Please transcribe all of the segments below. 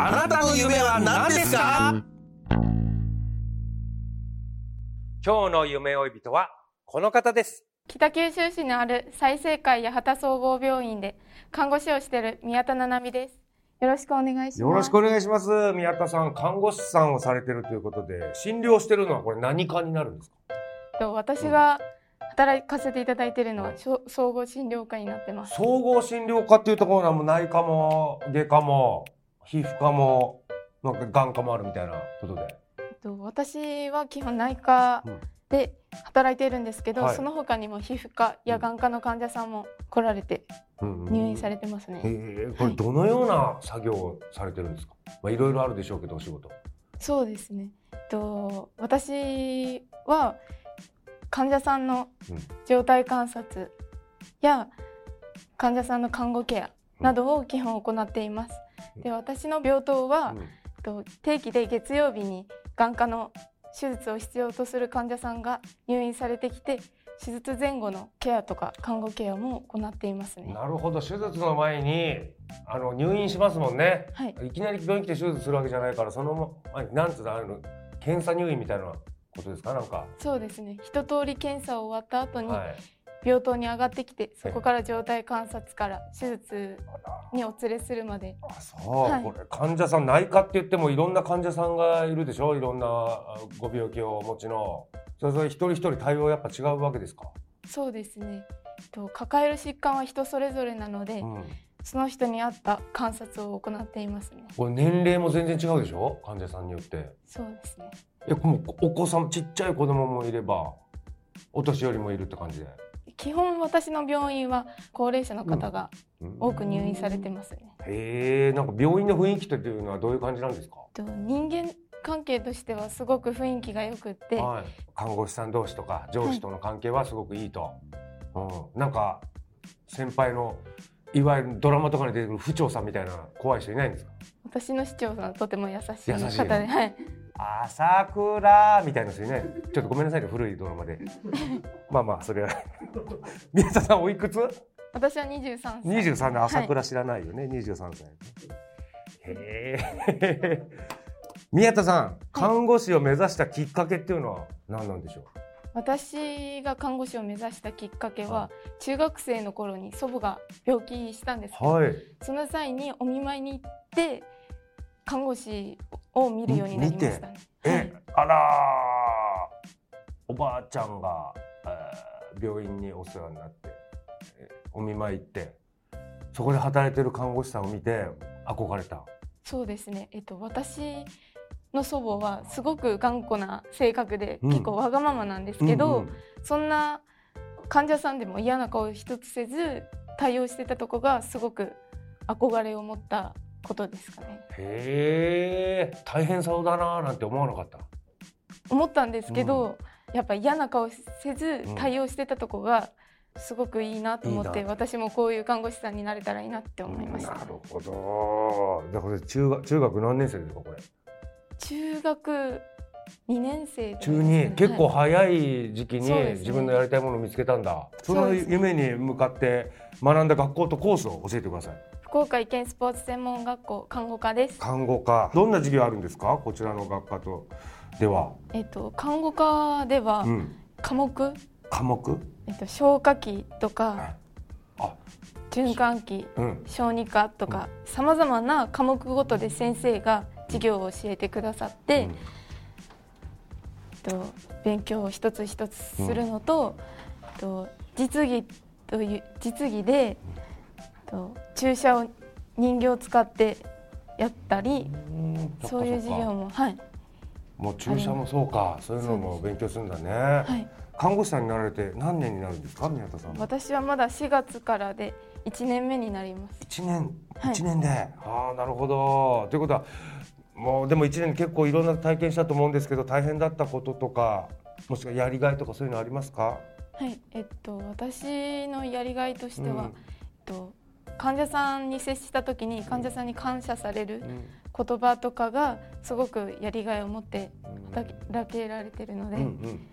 あなたの夢は何ですか？今日の夢追い人はこの方です北九州市のある済生会八幡総合病院で看護師をしている宮田七海です。よろしくお願いします。よろしくお願いします宮田さん看護師さんをされてるということで診療してるのはこれ何科になるんですか？と私が働かせていただいているのは総合診療科になってます。総合診療科っていうところはもう内科も外科も皮膚科もなんか眼科もあるみたいなことで。えっと私は基本内科で働いているんですけど、はい。その他にも皮膚科や眼科の患者さんも来られて入院されてますね。へえこれどのような作業をされてるんですか、まあいろいろあるでしょうけどお仕事。そうですね。えっと私は患者さんのうん。状態観察や患者さんの看護ケアなどを基本行っています。で私の病棟は、と定期で月曜日に眼科の手術を必要とする患者さんが入院されてきて手術前後のケアとか看護ケアも行っていますね。なるほど。手術の前にあの入院しますもんね。はい、いきなり病院来て手術するわけじゃないからその前になんつうのあの検査入院みたいなことですか？なんか、そうですね。一通り検査を終わった後にはい、病棟に上がってきて、そこから状態観察から手術にお連れするまで。あそう、はい。これ患者さん内科って言ってもいろんな患者さんがいるでしょ？いろんなあご病気をお持ちの。それぞれ一人一人対応やっぱ違うわけですか、そうですね。と抱える疾患は人それぞれなので、うん、その人に合った観察を行っていますね。これ年齢も全然違うでしょ？患者さんによって。そうですね。えもうお子さんちっちゃい子供もいればお年寄りもいるって感じで、基本私の病院は高齢者の方がうん。多く入院されてますね。へえんか病院の雰囲気っていうのはどういう感じなんですか？と人間関係としてはすごく雰囲気が良くって、はい、看護師さん同士とか上司との関係はすごくいいと、うん、なんか先輩のいわゆるドラマとかに出てくる府長さんみたいな怖い人いないんですか？私の市長さんとても優しい優しい方で、はい。朝倉みたいな人いない。ちょっとごめんなさいね古いドラマで。まあまあそれは。宮田さんおいくつ？私は23歳。23年朝はい。倉知らないよね、23歳。へえ。宮田さん看護師を目指したきっかけっていうのは何なんでしょう？私が看護師を目指したきっかけは、は中学生の頃に祖母が病気したんですけど、はい。その際にお見舞いに行って看護師を見るようになりましたね。はえい、あらー。おばあちゃんが、えー病院にお世話になって、えーお見舞い行ってそこで働いてる看護師さんを見て憧れた。そうですね。えっと私の祖母はすごく頑固な性格で、うん。結構わがままなんですけど、うんうん。そんな患者さんでも嫌な顔一つせず対応してたとこがすごく憧れを持ったことですかね。へえ大変そうだなーなんて思わなかった？思ったんですけど、やっぱ嫌な顔せずうん。対応してたとこがすごくいいなと思って、私もこういう看護師さんになれたらいいなって思いました。なるほど。だから中学中学何年生ですかこれ？中学2年生で中に結構はい。早い時期に自分のやりたいものを見つけたんだ。その夢に向かって学んだ学校とコースを教えてください福岡医研スポーツ専門学校看護科です。看護科。どんな授業あるんですか？こちらの学科と。では、えっと看護科ではうん、科目、科目？えっと消化器とかあ。循環器、うん。小児科とかさまざまな科目ごとで先生が授業を教えてくださって、うん。と勉強を一つ一つするのと、と実技という実技で、と注射を人形を使ってやったり、うんそういう授業ももはい。もう注射もそうか。そういうのも勉強するんだね、はい。看護師さんになられて何年になるんですか？宮田さん。私はまだ4月からで1年目になります。一年？はい。一年で、ああなるほど。ということはもうでも一年結構いろんな体験したと思うんですけど大変だったこととかもしくはやりがいとかそういうのありますか？はい、えっと私のやりがいとしては、うん。えっと患者さんに接した時に患者さんに感謝されるうん。言葉とかがすごくやりがいを持ってうん。働けられてるので、うんうん。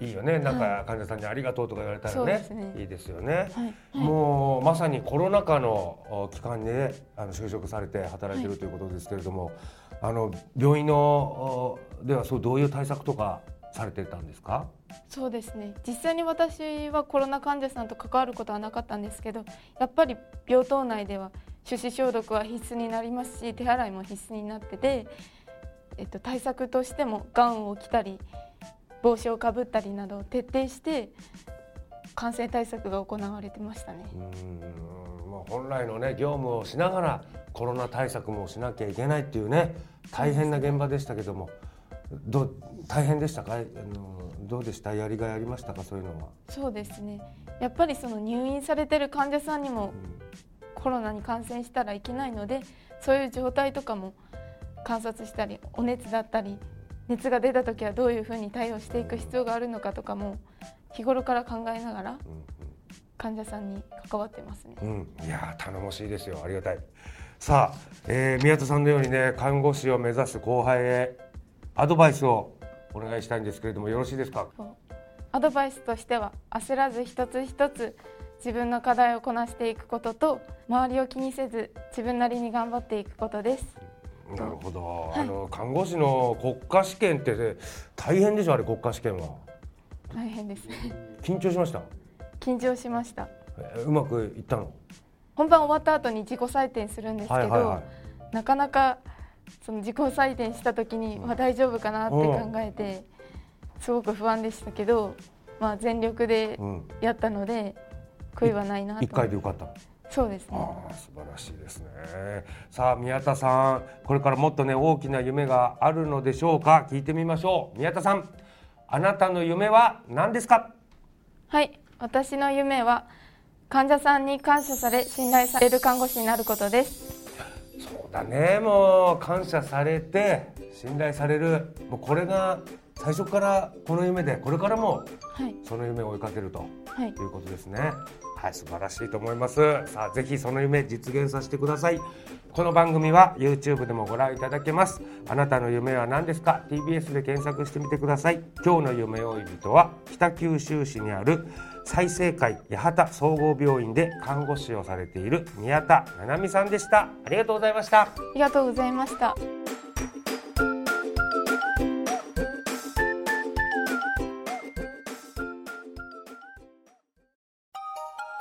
いいよね。なんか患者さんにありがとうとか言われたらね,、ですね。いいですよね、はい、もうまさにコロナ禍のお期間にねあの就職されて働いてるはいということですけれども、あの病院のおではそうどういう対策とかされてたんですか？そうですね。実際に私はコロナ患者さんと関わることはなかったんですけどやっぱり病棟内では手指消毒は必須になりますし手洗いも必須になってて、えっと、対策としてもガウンを着たり帽子をかぶったりなどを徹底して感染対策が行われてましたね。うーん。まあ、本来のね業務をしながらコロナ対策もしなきゃいけないっていうね大変な現場でしたけどもどう大変でしたか？あのどうでした？やりがいありましたか？そういうのは。そうですね。やっぱりその入院されてる患者さんにもコロナに感染したらいけないのでそういう状態とかも観察したりお熱だったり熱が出た時はどういうふうに対応していく必要があるのかとかも日頃から考えながら患者さんに関わってますね。うんうん。いやー頼もしいですよ。ありがたい。さあ、えー宮田さんのようにね看護師を目指す後輩へアドバイスをお願いしたいんですけれどもよろしいですか？アドバイスとしては焦らず一つ一つ自分の課題をこなしていくことと周りを気にせず自分なりに頑張っていくことです。なるほど、あの看護師の国家試験って、ね、大変でしょ？あれ国家試験は。大変です。ね。緊張しました、緊張しました。えーうまくいったの？本番終わった後に自己採点するんですけど、はいはいはい。なかなかその自己採点した時に、まあ、大丈夫かなって考えてすごく不安でしたけど、まあ、全力でうん。やったので悔いはないなと。一回で受かった。のそうですね。素晴らしいですね。さあ宮田さんこれからもっとね大きな夢があるのでしょうか？聞いてみましょう。宮田さんあなたの夢は何ですか？はい私の夢は患者さんに感謝され信頼される看護師になることですそうだね。もう感謝されて信頼される。もうこれが最初からこの夢でこれからもはい。その夢を追いかけると。はいということですね。はい、素晴らしいと思います。さあ、ぜひその夢実現させてください。この番組は YouTube でもご覧いただけます。あなたの夢は何ですか ?TBS で検索してみてください。今日の夢追い人は北九州市にある再生会八幡総合病院で看護師をされている宮田七海さんでした。ありがとうございました。ありがとうございました